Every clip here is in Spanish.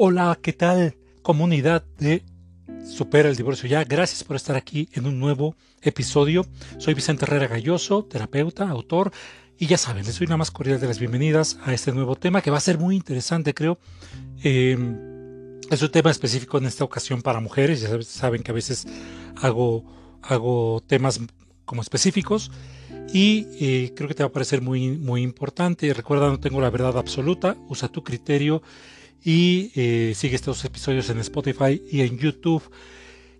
Hola, ¿qué tal? Comunidad de Supera el Divorcio Ya. Gracias por estar aquí en un nuevo episodio. Soy Vicente Herrera Galloso, terapeuta, autor. Y ya saben, les doy una más cordial de las bienvenidas a este nuevo tema que va a ser muy interesante, creo. Em, es un tema específico en esta ocasión para mujeres. Ya saben que a veces hago, hago temas como específicos y eh, creo que te va a parecer muy, muy importante. Recuerda, no tengo la verdad absoluta, usa tu criterio y eh, sigue estos episodios en Spotify y en YouTube.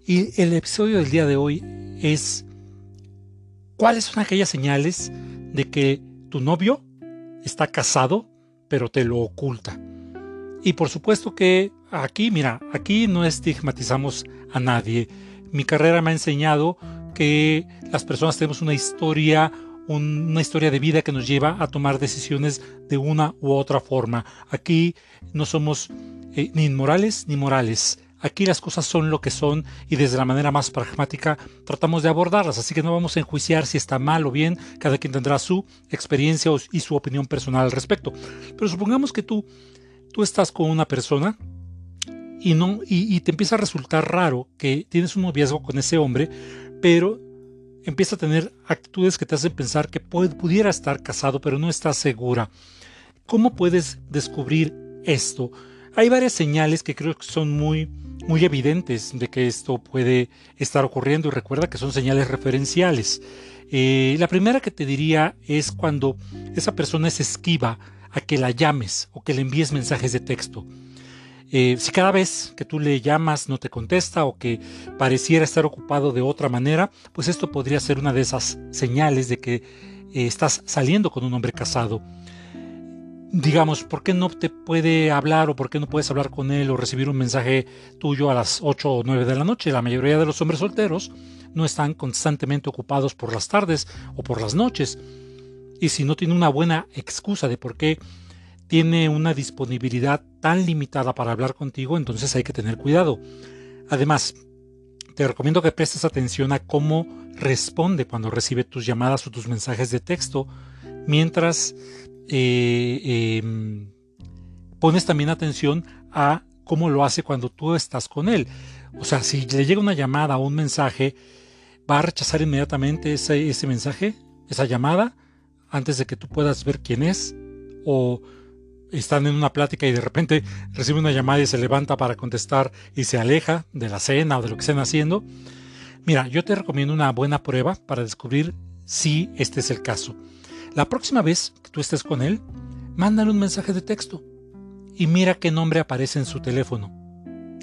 Y el episodio del día de hoy es cuáles son aquellas señales de que tu novio está casado pero te lo oculta. Y por supuesto que aquí, mira, aquí no estigmatizamos a nadie. Mi carrera me ha enseñado que las personas tenemos una historia, una historia de vida que nos lleva a tomar decisiones de una u otra forma. Aquí no somos eh, ni inmorales ni morales. Aquí las cosas son lo que son y desde la manera más pragmática tratamos de abordarlas, así que no vamos a enjuiciar si está mal o bien, cada quien tendrá su experiencia y su opinión personal al respecto. Pero supongamos que tú, tú estás con una persona y, no, y, y te empieza a resultar raro que tienes un noviazgo con ese hombre, pero empieza a tener actitudes que te hacen pensar que pudiera estar casado, pero no está segura. ¿Cómo puedes descubrir esto? Hay varias señales que creo que son muy, muy evidentes de que esto puede estar ocurriendo y recuerda que son señales referenciales. Eh, la primera que te diría es cuando esa persona es esquiva a que la llames o que le envíes mensajes de texto. Eh, si cada vez que tú le llamas no te contesta o que pareciera estar ocupado de otra manera, pues esto podría ser una de esas señales de que eh, estás saliendo con un hombre casado. Digamos, ¿por qué no te puede hablar o por qué no puedes hablar con él o recibir un mensaje tuyo a las 8 o 9 de la noche? La mayoría de los hombres solteros no están constantemente ocupados por las tardes o por las noches. Y si no tiene una buena excusa de por qué tiene una disponibilidad tan limitada para hablar contigo, entonces hay que tener cuidado. Además, te recomiendo que prestes atención a cómo responde cuando recibe tus llamadas o tus mensajes de texto, mientras eh, em, pones también atención a cómo lo hace cuando tú estás con él. O sea, si le llega una llamada o un mensaje, va a rechazar inmediatamente ese, ese mensaje, esa llamada, antes de que tú puedas ver quién es, o están en una plática y de repente recibe una llamada y se levanta para contestar y se aleja de la cena o de lo que estén haciendo. Mira, yo te recomiendo una buena prueba para descubrir si este es el caso. La próxima vez que tú estés con él, mándale un mensaje de texto y mira qué nombre aparece en su teléfono.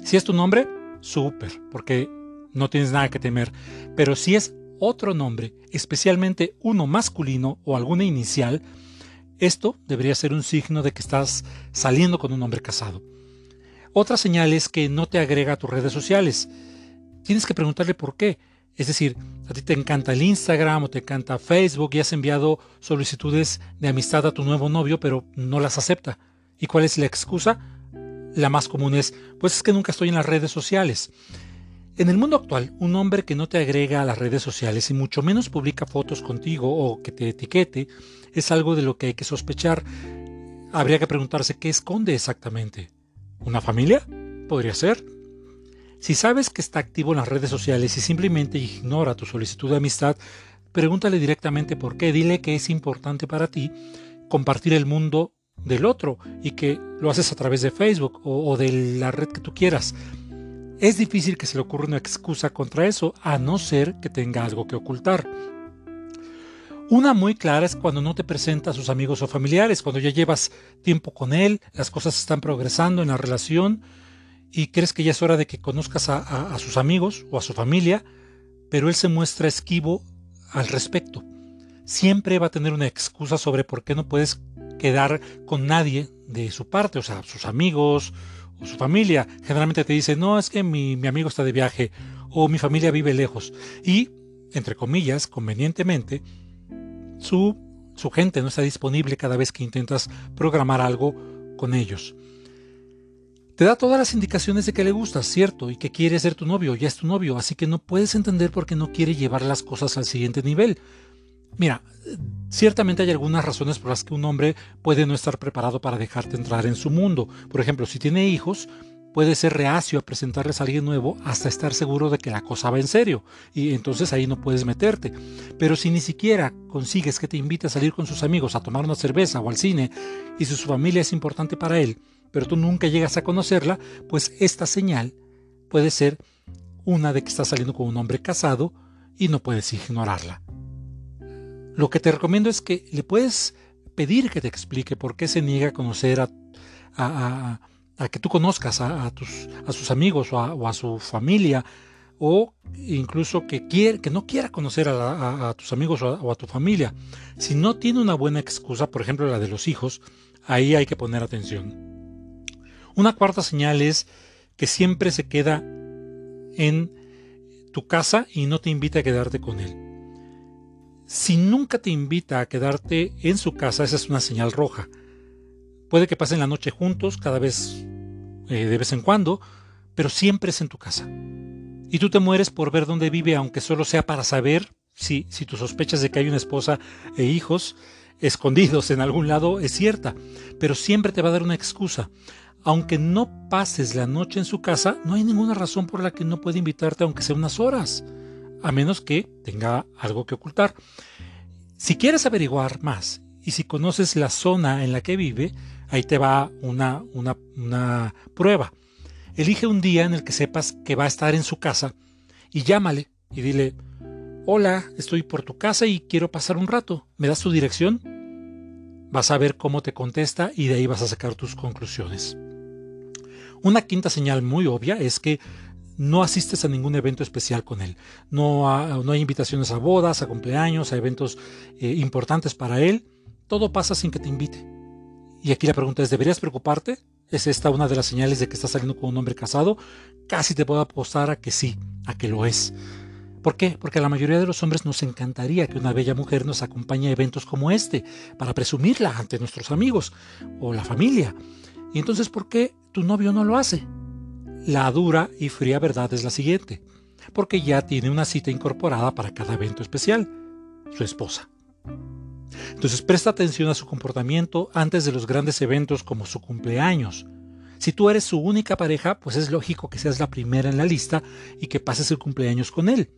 Si es tu nombre, súper, porque no tienes nada que temer. Pero si es otro nombre, especialmente uno masculino o alguna inicial, esto debería ser un signo de que estás saliendo con un hombre casado. Otra señal es que no te agrega a tus redes sociales. Tienes que preguntarle por qué. Es decir, a ti te encanta el Instagram o te encanta Facebook y has enviado solicitudes de amistad a tu nuevo novio, pero no las acepta. ¿Y cuál es la excusa? La más común es, pues es que nunca estoy en las redes sociales. En el mundo actual, un hombre que no te agrega a las redes sociales y mucho menos publica fotos contigo o que te etiquete es algo de lo que hay que sospechar. Habría que preguntarse qué esconde exactamente. ¿Una familia? Podría ser. Si sabes que está activo en las redes sociales y simplemente ignora tu solicitud de amistad, pregúntale directamente por qué. Dile que es importante para ti compartir el mundo del otro y que lo haces a través de Facebook o, de la red que tú quieras. Es difícil que se le ocurra una excusa contra eso, a no ser que tenga algo que ocultar. Una muy clara es cuando no te presenta a sus amigos o familiares, cuando ya llevas tiempo con él, las cosas están progresando en la relación y crees que ya es hora de que conozcas a, sus amigos o a su familia, pero él se muestra esquivo al respecto. Siempre va a tener una excusa sobre por qué no puedes quedar con nadie de su parte, o sea, sus amigos o su familia. Generalmente te dice, no, es que mi, amigo está de viaje o mi familia vive lejos. Y, entre comillas, convenientemente, su, su gente no está disponible cada vez que intentas programar algo con ellos. Te da todas las indicaciones de que le gustas, cierto, y que quiere ser tu novio, ya es tu novio, así que no puedes entender por qué no quiere llevar las cosas al siguiente nivel. Mira, ciertamente hay algunas razones por las que un hombre puede no estar preparado para dejarte entrar en su mundo. Por ejemplo, si tiene hijos, puede ser reacio a presentarles a alguien nuevo hasta estar seguro de que la cosa va en serio y entonces ahí no puedes meterte. Pero si ni siquiera consigues que te invite a salir con sus amigos a tomar una cerveza o al cine y si su familia es importante para él, pero tú nunca llegas a conocerla, pues esta señal puede ser una de que estás saliendo con un hombre casado y no puedes ignorarla. Lo que te recomiendo es que le puedes pedir que te explique por qué se niega a conocer a, a a que tú conozcas a, tus, a sus amigos o a, su familia, o incluso que, quiere, que no quiera conocer a, tus amigos o, a, tu familia. Si no tiene una buena excusa, por ejemplo la de los hijos, ahí hay que poner atención. Una cuarta señal es que siempre se queda en tu casa y no te invita a quedarte con él. Si nunca te invita a quedarte en su casa, esa es una señal roja. Puede que pasen la noche juntos, cada vez eh, de vez en cuando, pero siempre es en tu casa. Y tú te mueres por ver dónde vive, aunque solo sea para saber si, si tus sospechas de que hay una esposa e hijos escondidos en algún lado es cierta, pero siempre te va a dar una excusa. Aunque no pases la noche en su casa, no hay ninguna razón por la que no puede invitarte aunque sea unas horas, a menos que tenga algo que ocultar. Si quieres averiguar más y si conoces la zona en la que vive, ahí te va una, una, una prueba. Elige un día en el que sepas que va a estar en su casa y llámale y dile, hola, estoy por tu casa y quiero pasar un rato. ¿Me das tu dirección? Vas a ver cómo te contesta y de ahí vas a sacar tus conclusiones. Una quinta señal muy obvia es que no asistes a ningún evento especial con él. No, no hay invitaciones a bodas, a cumpleaños, a eventos eh, importantes para él. Todo pasa sin que te invite. Y aquí la pregunta es, ¿deberías preocuparte? ¿Es esta una de las señales de que estás saliendo con un hombre casado? Casi te puedo apostar a que sí, a que lo es. ¿Por qué? Porque a la mayoría de los hombres nos encantaría que una bella mujer nos acompañe a eventos como este, para presumirla ante nuestros amigos o la familia. Y entonces, ¿por qué tu novio no lo hace? La dura y fría verdad es la siguiente, porque ya tiene una cita incorporada para cada evento especial, su esposa. Entonces presta atención a su comportamiento antes de los grandes eventos como su cumpleaños. Si tú eres su única pareja, pues es lógico que seas la primera en la lista y que pases el cumpleaños con él.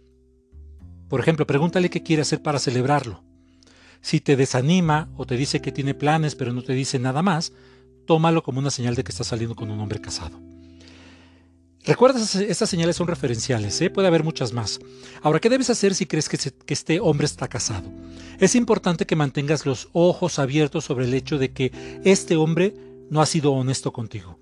Por ejemplo, pregúntale qué quiere hacer para celebrarlo. Si te desanima o te dice que tiene planes pero no te dice nada más, tómalo como una señal de que está saliendo con un hombre casado. Recuerda, estas señales son referenciales, ¿eh? puede haber muchas más. Ahora, ¿qué debes hacer si crees que, que, este hombre está casado? Es importante que mantengas los ojos abiertos sobre el hecho de que este hombre no ha sido honesto contigo.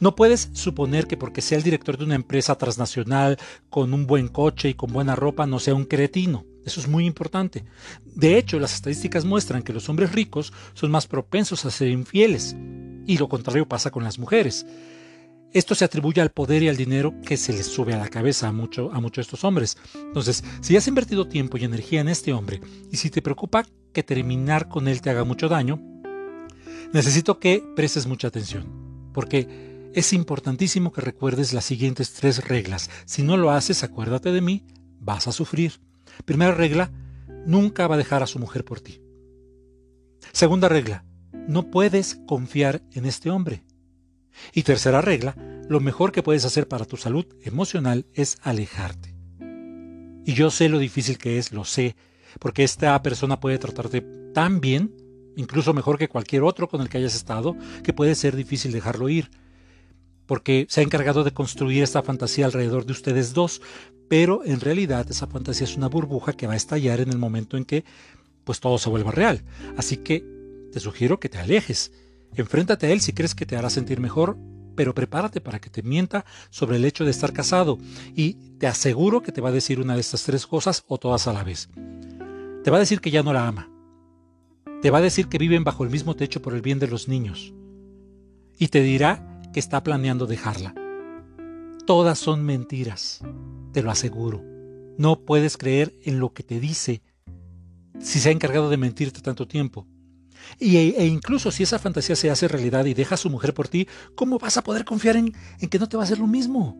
No puedes suponer que porque sea el director de una empresa transnacional con un buen coche y con buena ropa no sea un cretino. Eso es muy importante. De hecho, las estadísticas muestran que los hombres ricos son más propensos a ser infieles. Y lo contrario pasa con las mujeres. Esto se atribuye al poder y al dinero que se les sube a la cabeza a, mucho, a muchos de estos hombres. Entonces, si has invertido tiempo y energía en este hombre y si te preocupa que terminar con él te haga mucho daño, necesito que prestes mucha atención, porque es importantísimo que recuerdes las siguientes tres reglas. Si no lo haces, acuérdate de mí, vas a sufrir. Primera regla, nunca va a dejar a su mujer por ti. Segunda regla, no puedes confiar en este hombre. Y tercera regla, lo mejor que puedes hacer para tu salud emocional es alejarte. Y yo sé lo difícil que es, lo sé, porque esta persona puede tratarte tan bien, incluso mejor que cualquier otro con el que hayas estado, que puede ser difícil dejarlo ir, porque se ha encargado de construir esta fantasía alrededor de ustedes dos, pero en realidad esa fantasía es una burbuja que va a estallar en el momento en que pues todo se vuelva real. Así que te sugiero que te alejes Enfréntate a él si crees que te hará sentir mejor, pero prepárate para que te mienta sobre el hecho de estar casado y te aseguro que te va a decir una de estas tres cosas o todas a la vez. Te va a decir que ya no la ama. Te va a decir que viven bajo el mismo techo por el bien de los niños. Y te dirá que está planeando dejarla. Todas son mentiras, te lo aseguro. No puedes creer en lo que te dice si se ha encargado de mentirte tanto tiempo. Y, e incluso si esa fantasía se hace realidad y deja a su mujer por ti, ¿cómo vas a poder confiar en, en que no te va a hacer lo mismo?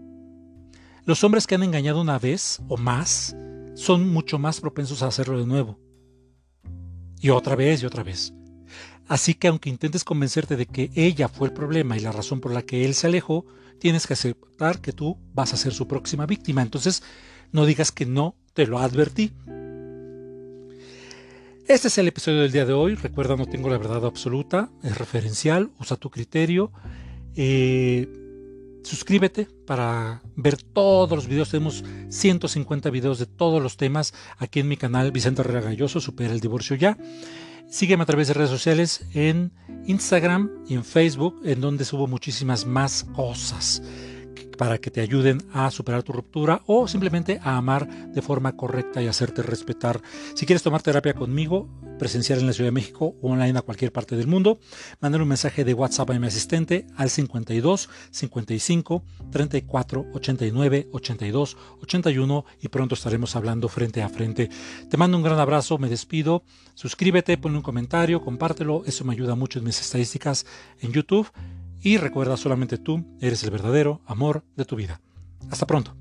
Los hombres que han engañado una vez o más son mucho más propensos a hacerlo de nuevo. Y otra vez y otra vez. Así que aunque intentes convencerte de que ella fue el problema y la razón por la que él se alejó, tienes que aceptar que tú vas a ser su próxima víctima. Entonces, no digas que no te lo advertí. Este es el episodio del día de hoy. Recuerda, no tengo la verdad absoluta, es referencial, usa tu criterio. Eh, suscríbete para ver todos los videos. Tenemos 150 videos de todos los temas aquí en mi canal Vicente Herrera Galloso, Supera el Divorcio Ya. Sígueme a través de redes sociales en Instagram y en Facebook, en donde subo muchísimas más cosas para que te ayuden a superar tu ruptura o simplemente a amar de forma correcta y hacerte respetar. Si quieres tomar terapia conmigo, presencial en la Ciudad de México o online a cualquier parte del mundo, mándale un mensaje de WhatsApp a mi asistente al 52 55 34 89 82 81 y pronto estaremos hablando frente a frente. Te mando un gran abrazo, me despido, suscríbete, ponle un comentario, compártelo, eso me ayuda mucho en mis estadísticas en YouTube y recuerda solamente tú eres el verdadero amor de tu vida. Hasta pronto.